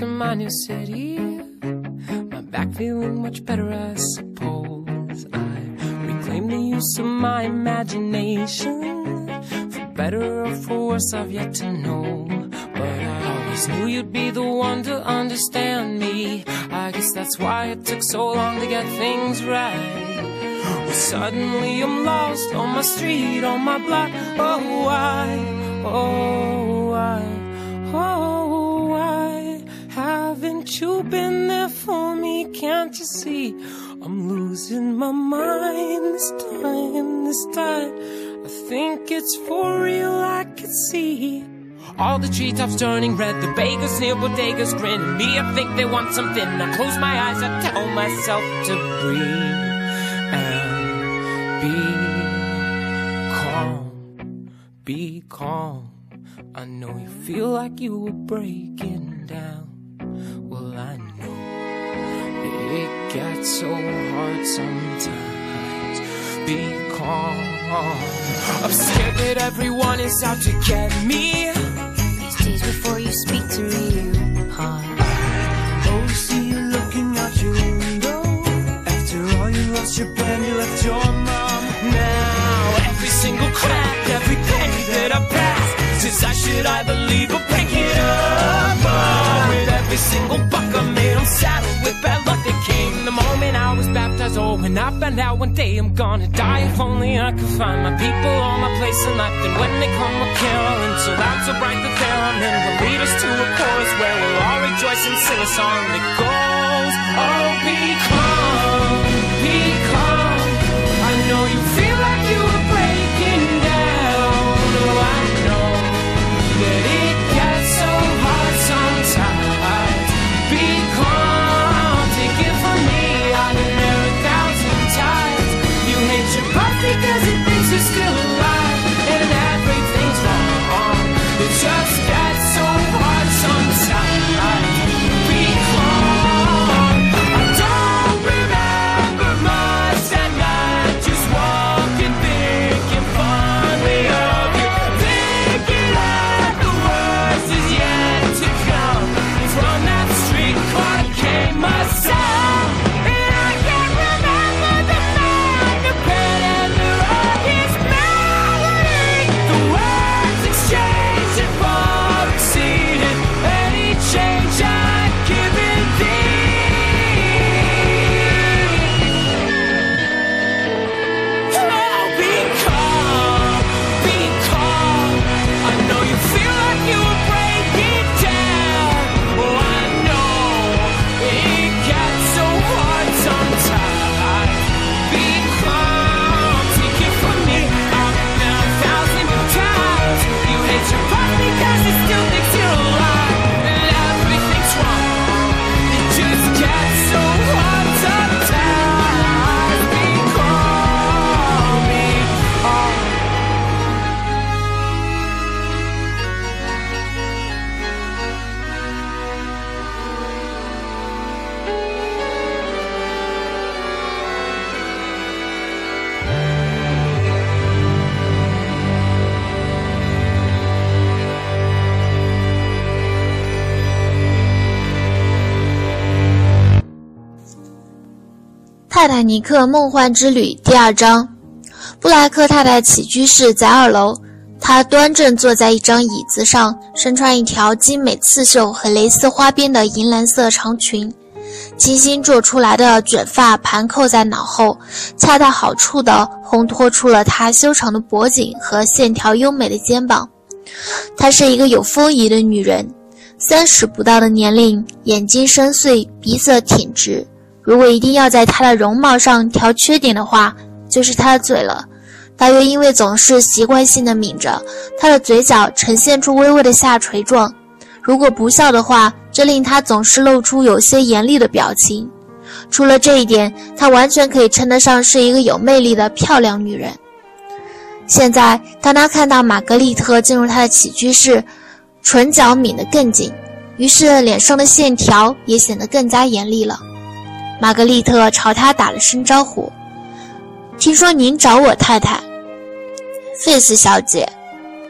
of my new city. My back feeling much better, I suppose. I reclaim the use of my imagination. For better or for worse, I've yet to know. But I always knew you'd be the one to understand me. I guess that's why it took so long to get things right. Well, suddenly I'm lost on my street, on my block. Oh, why? Oh, haven't been there for me? Can't you see? I'm losing my mind this time, this time. I think it's for real, I can see. All the treetops turning red, the bakers near bodegas grin me. I think they want something. I close my eyes, I tell myself to breathe and be calm, be calm. I know you feel like you were breaking. I know it gets so hard sometimes. Be calm. I'm scared that everyone is out to get me. These days before you speak to me, you pause. Oh, see you looking out your window. After all, you lost your pen, you left your mom. Now every single crack, every penny that I pass says I should either leave or pick it up. Every single buck I made, I'm saddled with bad luck that came the moment I was baptized. Oh, when I found out one day I'm gonna die, if only I could find my people, all my place in life. And when they come a caroling, so loud, so bright that they're then will lead us to a chorus where we'll all rejoice and sing a song that goes, Oh, be 尼克梦幻之旅》第二章，布莱克太太起居室在二楼，她端正坐在一张椅子上，身穿一条精美刺绣和蕾丝花边的银蓝色长裙，精心做出来的卷发盘扣在脑后，恰到好处地烘托出了她修长的脖颈和线条优美的肩膀。她是一个有风仪的女人，三十不到的年龄，眼睛深邃，鼻色挺直。如果一定要在她的容貌上挑缺点的话，就是她的嘴了。大约因为总是习惯性的抿着，她的嘴角呈现出微微的下垂状。如果不笑的话，这令她总是露出有些严厉的表情。除了这一点，她完全可以称得上是一个有魅力的漂亮女人。现在，当她看到玛格丽特进入她的起居室，唇角抿得更紧，于是脸上的线条也显得更加严厉了。玛格丽特朝他打了声招呼：“听说您找我太太，费斯小姐。”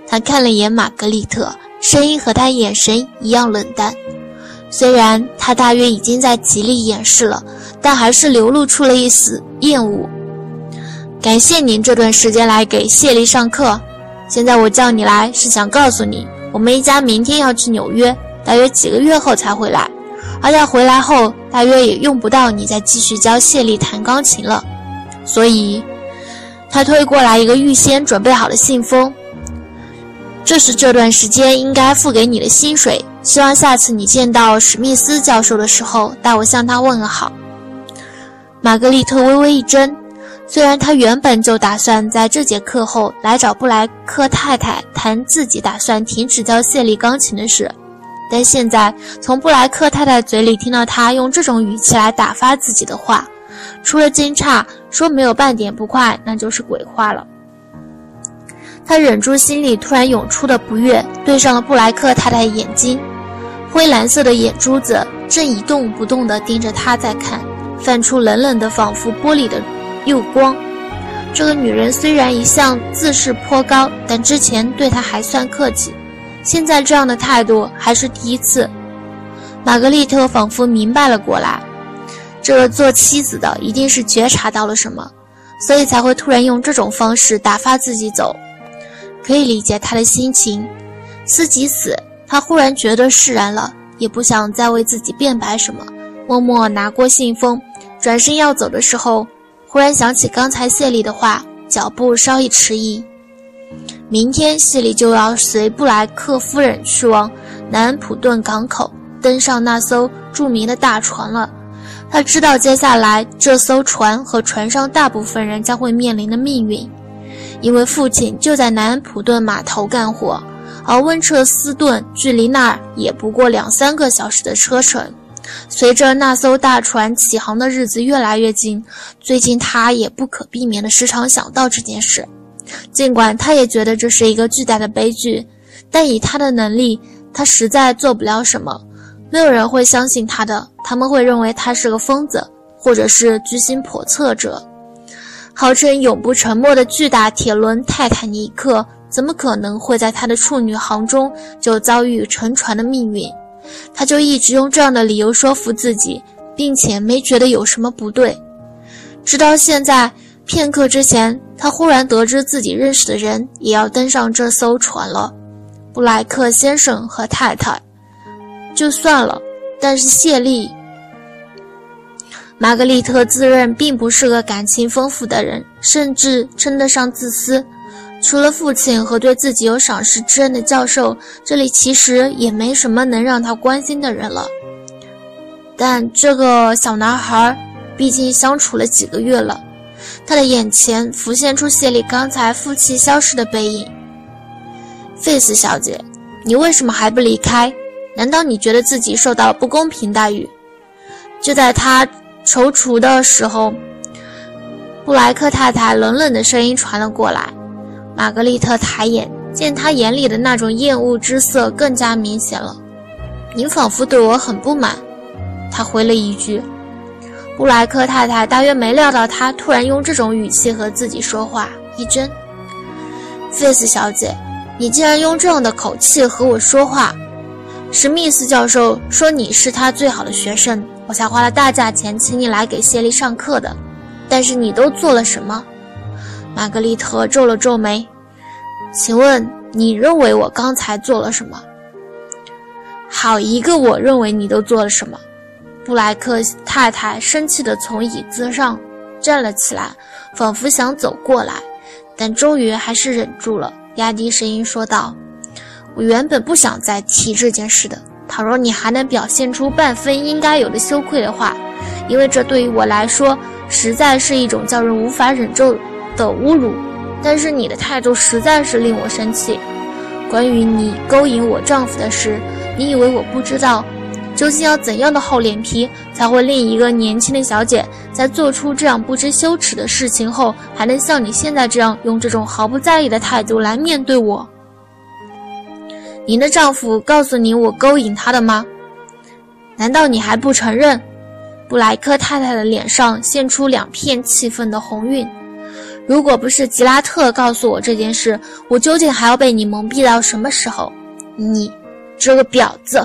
他看了眼玛格丽特，声音和她眼神一样冷淡。虽然他大约已经在极力掩饰了，但还是流露出了一丝厌恶。感谢您这段时间来给谢丽上课。现在我叫你来是想告诉你，我们一家明天要去纽约，大约几个月后才回来。而在回来后，大约也用不到你再继续教谢丽弹钢琴了。所以，他推过来一个预先准备好的信封。这是这段时间应该付给你的薪水。希望下次你见到史密斯教授的时候，代我向他问个好。玛格丽特微微一怔，虽然她原本就打算在这节课后来找布莱克太太谈自己打算停止教谢丽钢琴的事，但现在从布莱克太太嘴里听到她用这种语气来打发自己的话，除了惊诧，说没有半点不快，那就是鬼话了。他忍住心里突然涌出的不悦，对上了布莱克太太眼睛。灰蓝色的眼珠子正一动不动地盯着他在看，泛出冷冷的、仿佛玻璃的釉光。这个女人虽然一向自视颇高，但之前对他还算客气，现在这样的态度还是第一次。玛格丽特仿佛明白了过来，这个做妻子的一定是觉察到了什么，所以才会突然用这种方式打发自己走。可以理解他的心情，思及死。他忽然觉得释然了，也不想再为自己辩白什么，默默拿过信封，转身要走的时候，忽然想起刚才谢丽的话，脚步稍一迟疑。明天谢丽就要随布莱克夫人去往南安普顿港口，登上那艘著名的大船了。他知道接下来这艘船和船上大部分人将会面临的命运，因为父亲就在南安普顿码头干活。而温彻斯顿距离那儿也不过两三个小时的车程。随着那艘大船起航的日子越来越近，最近他也不可避免地时常想到这件事。尽管他也觉得这是一个巨大的悲剧，但以他的能力，他实在做不了什么。没有人会相信他的，他们会认为他是个疯子，或者是居心叵测者。号称永不沉没的巨大铁轮泰坦尼克。怎么可能会在他的处女航中就遭遇沉船的命运？他就一直用这样的理由说服自己，并且没觉得有什么不对。直到现在，片刻之前，他忽然得知自己认识的人也要登上这艘船了——布莱克先生和太太。就算了，但是谢丽、玛格丽特自认并不是个感情丰富的人，甚至称得上自私。除了父亲和对自己有赏识之恩的教授，这里其实也没什么能让他关心的人了。但这个小男孩，毕竟相处了几个月了，他的眼前浮现出谢丽刚才负气消失的背影。费斯小姐，你为什么还不离开？难道你觉得自己受到不公平待遇？就在他踌躇的时候，布莱克太太冷冷的声音传了过来。玛格丽特抬眼，见他眼里的那种厌恶之色更加明显了。您仿佛对我很不满，他回了一句。布莱克太太大约没料到他突然用这种语气和自己说话，一怔。费斯小姐，你竟然用这样的口气和我说话。史密斯教授说你是他最好的学生，我才花了大价钱请你来给谢丽上课的。但是你都做了什么？玛格丽特皱了皱眉，请问你认为我刚才做了什么？好一个我认为你都做了什么！布莱克太太生气地从椅子上站了起来，仿佛想走过来，但终于还是忍住了，压低声音说道：“我原本不想再提这件事的。倘若你还能表现出半分应该有的羞愧的话，因为这对于我来说实在是一种叫人无法忍受。”的侮辱，但是你的态度实在是令我生气。关于你勾引我丈夫的事，你以为我不知道？究竟要怎样的厚脸皮，才会令一个年轻的小姐在做出这样不知羞耻的事情后，还能像你现在这样用这种毫不在意的态度来面对我？您的丈夫告诉你我勾引他的吗？难道你还不承认？布莱克太太的脸上现出两片气愤的红晕。如果不是吉拉特告诉我这件事，我究竟还要被你蒙蔽到什么时候？你，这个婊子！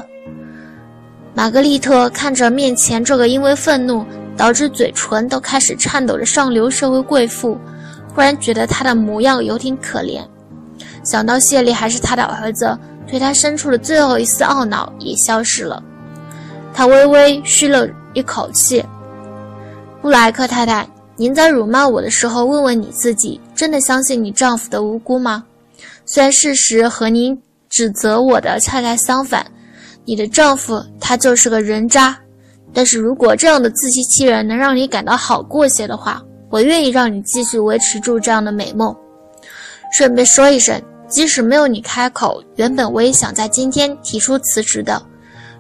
玛格丽特看着面前这个因为愤怒导致嘴唇都开始颤抖的上流社会贵妇，忽然觉得她的模样有点可怜。想到谢丽还是他的儿子，对他生出的最后一丝懊恼也消失了。他微微吁了一口气：“布莱克太太，您在辱骂我的时候，问问你自己，真的相信你丈夫的无辜吗？虽然事实和您指责我的恰恰相反。”你的丈夫他就是个人渣，但是如果这样的自欺欺人能让你感到好过些的话，我愿意让你继续维持住这样的美梦。顺便说一声，即使没有你开口，原本我也想在今天提出辞职的。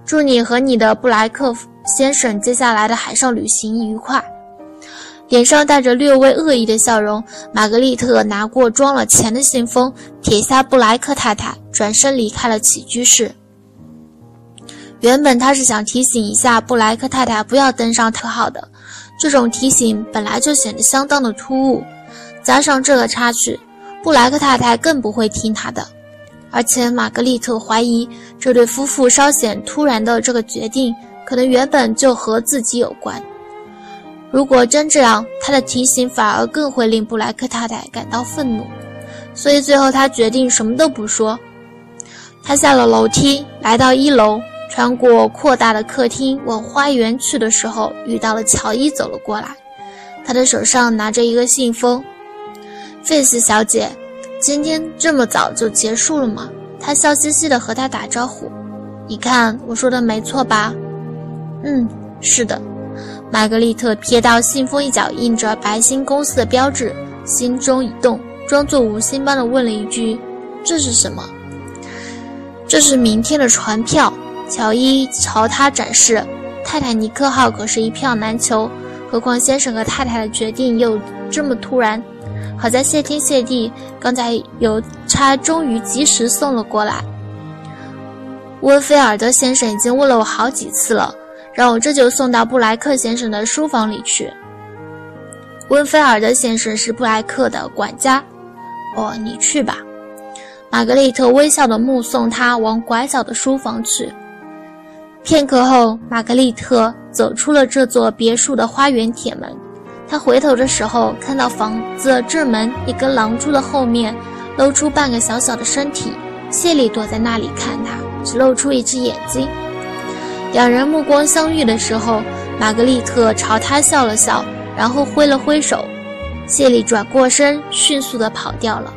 祝你和你的布莱克先生接下来的海上旅行愉快。脸上带着略微恶意的笑容，玛格丽特拿过装了钱的信封，撇下布莱克太太，转身离开了起居室。原本他是想提醒一下布莱克太太不要登上特号的，这种提醒本来就显得相当的突兀，加上这个插曲，布莱克太太更不会听他的。而且玛格丽特怀疑这对夫妇稍显突然的这个决定，可能原本就和自己有关。如果真这样，他的提醒反而更会令布莱克太太感到愤怒。所以最后他决定什么都不说。他下了楼梯，来到一楼。穿过扩大的客厅往花园去的时候，遇到了乔伊走了过来，他的手上拿着一个信封。费斯小姐，今天这么早就结束了吗？他笑嘻嘻地和他打招呼。你看我说的没错吧？嗯，是的。玛格丽特瞥到信封一角印着白星公司的标志，心中一动，装作无心般的问了一句：“这是什么？”这是明天的船票。乔伊朝他展示：“泰坦尼克号可是一票难求，何况先生和太太的决定又这么突然。好在谢天谢地，刚才邮差终于及时送了过来。温菲尔德先生已经问了我好几次了，让我这就送到布莱克先生的书房里去。温菲尔德先生是布莱克的管家。哦，你去吧。”玛格丽特微笑地目送他往拐角的书房去。片刻后，玛格丽特走出了这座别墅的花园铁门。她回头的时候，看到房子正门一根廊柱的后面露出半个小小的身体。谢丽躲在那里看她，只露出一只眼睛。两人目光相遇的时候，玛格丽特朝他笑了笑，然后挥了挥手。谢丽转过身，迅速地跑掉了。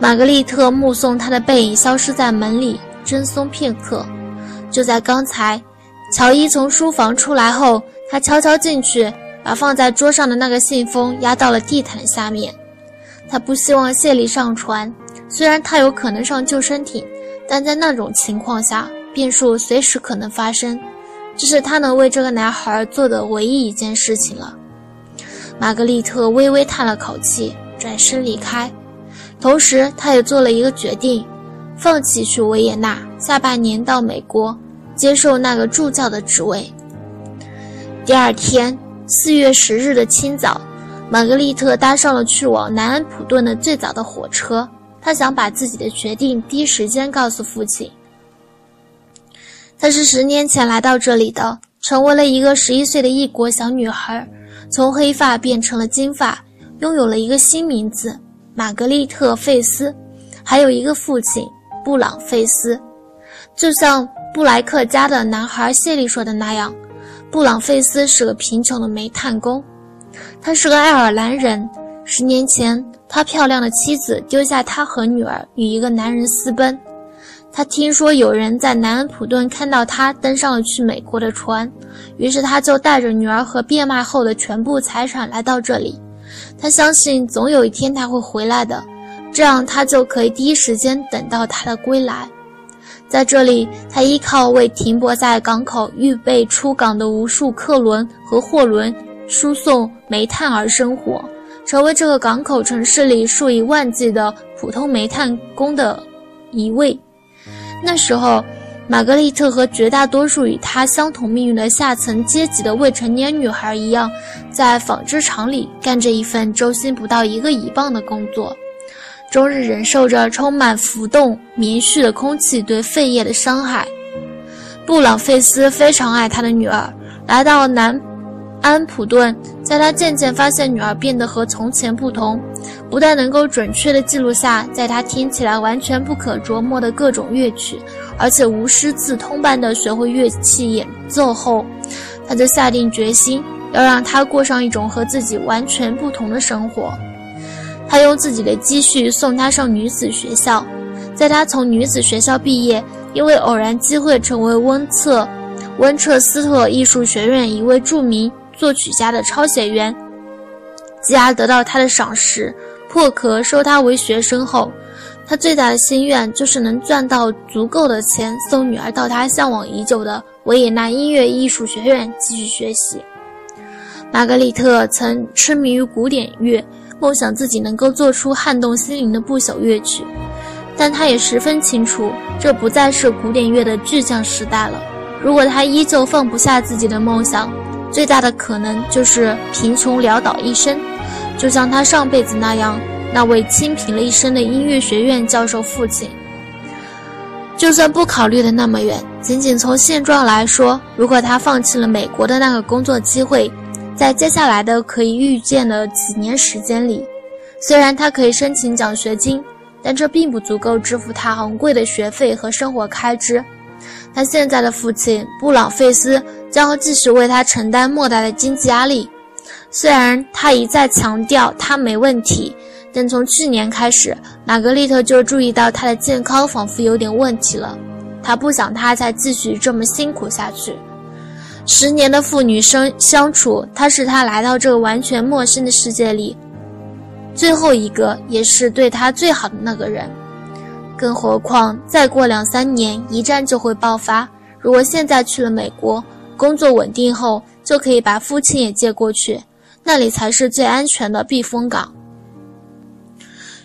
玛格丽特目送他的背影消失在门里，怔忪片刻。就在刚才，乔伊从书房出来后，他悄悄进去，把放在桌上的那个信封压到了地毯下面。他不希望谢丽上船，虽然他有可能上救生艇，但在那种情况下，变数随时可能发生。这是他能为这个男孩做的唯一一件事情了。玛格丽特微微叹了口气，转身离开，同时他也做了一个决定，放弃去维也纳，下半年到美国。接受那个助教的职位。第二天，四月十日的清早，玛格丽特搭上了去往南安普顿的最早的火车。她想把自己的决定第一时间告诉父亲。她是十年前来到这里的，成为了一个十一岁的异国小女孩，从黑发变成了金发，拥有了一个新名字——玛格丽特·费斯，还有一个父亲布朗·费斯，就像。布莱克家的男孩谢利说的那样，布朗费斯是个贫穷的煤炭工。他是个爱尔兰人。十年前，他漂亮的妻子丢下他和女儿与一个男人私奔。他听说有人在南安普顿看到他登上了去美国的船，于是他就带着女儿和变卖后的全部财产来到这里。他相信总有一天他会回来的，这样他就可以第一时间等到他的归来。在这里，他依靠为停泊在港口预备出港的无数客轮和货轮输送煤炭而生活，成为这个港口城市里数以万计的普通煤炭工的一位。那时候，玛格丽特和绝大多数与她相同命运的下层阶级的未成年女孩一样，在纺织厂里干着一份周薪不到一个一磅的工作。终日忍受着充满浮动棉絮的空气对肺叶的伤害。布朗费斯非常爱他的女儿，来到南安普顿，在他渐渐发现女儿变得和从前不同，不但能够准确地记录下在他听起来完全不可琢磨的各种乐曲，而且无师自通般地学会乐器演奏后，他就下定决心要让她过上一种和自己完全不同的生活。他用自己的积蓄送她上女子学校，在她从女子学校毕业。因为偶然机会成为温彻温彻斯特艺术学院一位著名作曲家的抄写员，继而得到他的赏识，破壳收他为学生后，他最大的心愿就是能赚到足够的钱，送女儿到他向往已久的维也纳音乐艺术学院继续学习。玛格丽特曾痴迷于古典乐，梦想自己能够做出撼动心灵的不朽乐曲。但他也十分清楚，这不再是古典乐的巨匠时代了。如果他依旧放不下自己的梦想，最大的可能就是贫穷潦倒一生，就像他上辈子那样，那位清贫了一生的音乐学院教授父亲。就算不考虑的那么远，仅仅从现状来说，如果他放弃了美国的那个工作机会，在接下来的可以预见的几年时间里，虽然他可以申请奖学金。但这并不足够支付他昂贵的学费和生活开支。他现在的父亲布朗费斯将继续为他承担莫大的经济压力。虽然他一再强调他没问题，但从去年开始，玛格丽特就注意到他的健康仿佛有点问题了。他不想他再继续这么辛苦下去。十年的父女生相处，他是他来到这个完全陌生的世界里。最后一个也是对他最好的那个人，更何况再过两三年一战就会爆发。如果现在去了美国，工作稳定后就可以把父亲也接过去，那里才是最安全的避风港。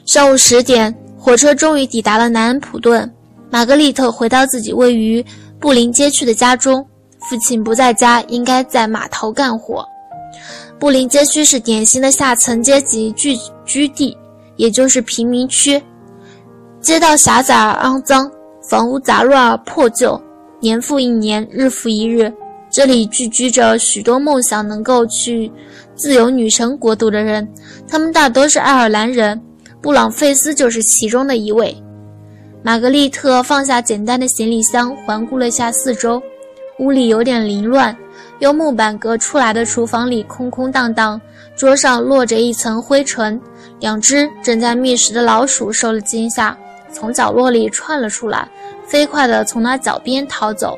上午十点，火车终于抵达了南安普顿。玛格丽特回到自己位于布林街区的家中，父亲不在家，应该在码头干活。布林街区是典型的下层阶级聚居地，也就是贫民区。街道狭窄而肮脏，房屋杂乱而破旧，年复一年，日复一日。这里聚居着许多梦想能够去自由女神国度的人，他们大多是爱尔兰人。布朗费斯就是其中的一位。玛格丽特放下简单的行李箱，环顾了一下四周，屋里有点凌乱。用木板隔出来的厨房里空空荡荡，桌上落着一层灰尘。两只正在觅食的老鼠受了惊吓，从角落里窜了出来，飞快地从他脚边逃走。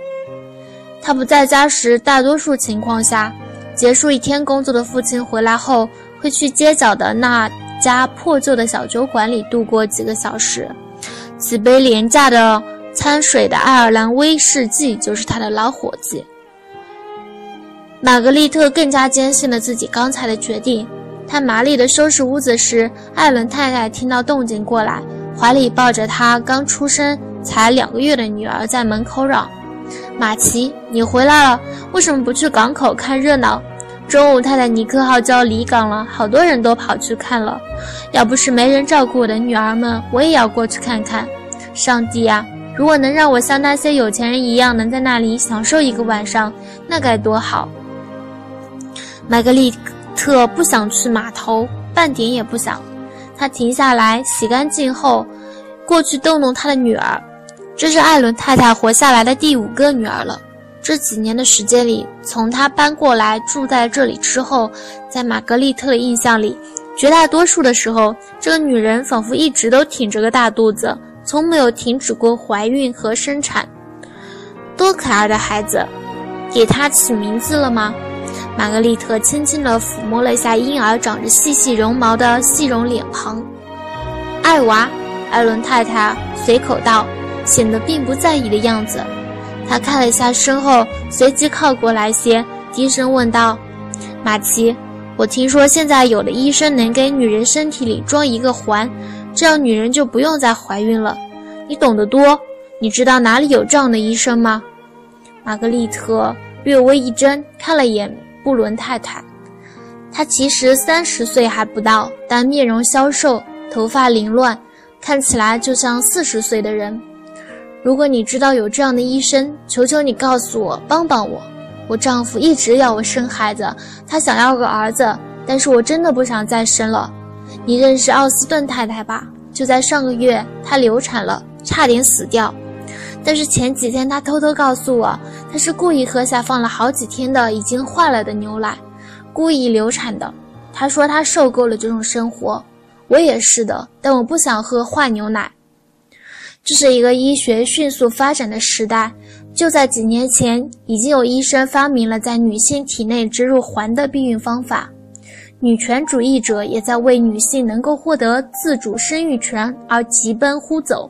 他不在家时，大多数情况下，结束一天工作的父亲回来后，会去街角的那家破旧的小酒馆里度过几个小时。几杯廉价的掺水的爱尔兰威士忌就是他的老伙计。玛格丽特更加坚信了自己刚才的决定。她麻利地收拾屋子时，艾伦太太听到动静过来，怀里抱着她刚出生才两个月的女儿，在门口嚷：“马奇，你回来了！为什么不去港口看热闹？中午泰坦尼克号就要离港了，好多人都跑去看了。要不是没人照顾我的女儿们，我也要过去看看。上帝呀，如果能让我像那些有钱人一样，能在那里享受一个晚上，那该多好！”玛格丽特不想去码头，半点也不想。她停下来，洗干净后，过去逗弄她的女儿。这是艾伦太太活下来的第五个女儿了。这几年的时间里，从她搬过来住在这里之后，在玛格丽特的印象里，绝大多数的时候，这个女人仿佛一直都挺着个大肚子，从没有停止过怀孕和生产。多可爱的孩子！给他起名字了吗？玛格丽特轻轻地抚摸了一下婴儿长着细细绒毛的细绒脸庞。艾娃，艾伦太太随口道，显得并不在意的样子。他看了一下身后，随即靠过来些，低声问道：“马奇，我听说现在有的医生能给女人身体里装一个环，这样女人就不用再怀孕了。你懂得多，你知道哪里有这样的医生吗？”玛格丽特略微一怔，看了眼。布伦太太，她其实三十岁还不到，但面容消瘦，头发凌乱，看起来就像四十岁的人。如果你知道有这样的医生，求求你告诉我，帮帮我。我丈夫一直要我生孩子，他想要个儿子，但是我真的不想再生了。你认识奥斯顿太太吧？就在上个月，她流产了，差点死掉。但是前几天她偷偷告诉我，她是故意喝下放了好几天的已经坏了的牛奶，故意流产的。她说她受够了这种生活，我也是的，但我不想喝坏牛奶。这是一个医学迅速发展的时代。就在几年前，已经有医生发明了在女性体内植入环的避孕方法，女权主义者也在为女性能够获得自主生育权而急奔呼走，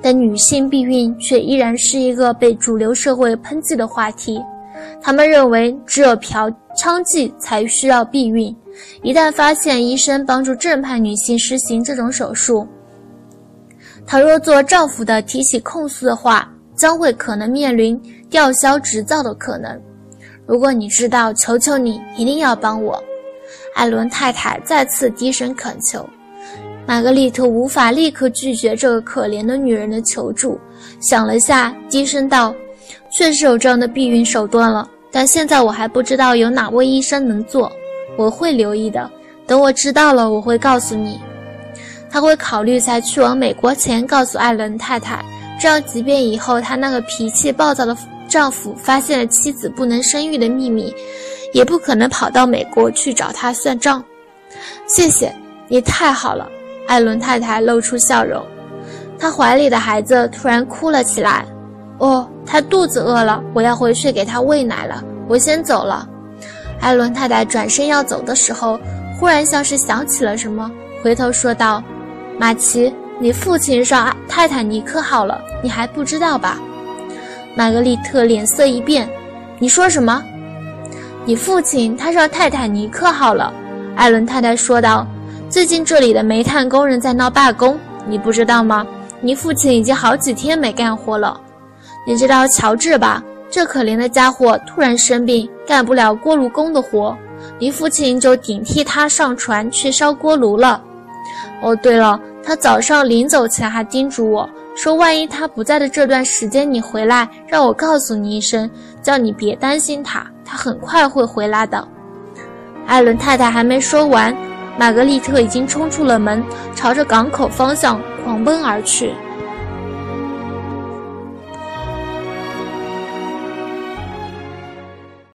但女性避孕却依然是一个被主流社会抨击的话题。他们认为只有嫖娼妓才需要避孕，一旦发现医生帮助正派女性实行这种手术，倘若做丈夫的提起控诉的话。将会可能面临吊销执照的可能。如果你知道，求求你一定要帮我。艾伦太太再次低声恳求。玛格丽特无法立刻拒绝这个可怜的女人的求助，想了下，低声道：“确实有这样的避孕手段了，但现在我还不知道有哪位医生能做。我会留意的，等我知道了，我会告诉你。”他会考虑在去往美国前告诉艾伦太太。这样，即便以后她那个脾气暴躁的丈夫发现了妻子不能生育的秘密，也不可能跑到美国去找他算账。谢谢你，太好了。艾伦太太露出笑容，她怀里的孩子突然哭了起来。哦，她肚子饿了，我要回去给她喂奶了。我先走了。艾伦太太转身要走的时候，忽然像是想起了什么，回头说道：“马奇。”你父亲上泰坦尼克号了，你还不知道吧？玛格丽特脸色一变，你说什么？你父亲他上泰坦尼克号了，艾伦太太说道。最近这里的煤炭工人在闹罢工，你不知道吗？你父亲已经好几天没干活了。你知道乔治吧？这可怜的家伙突然生病，干不了锅炉工的活，你父亲就顶替他上船去烧锅炉了。哦，对了。他早上临走前还叮嘱我说：“万一他不在的这段时间你回来，让我告诉你一声，叫你别担心他，他很快会回来的。”艾伦太太还没说完，玛格丽特已经冲出了门，朝着港口方向狂奔而去。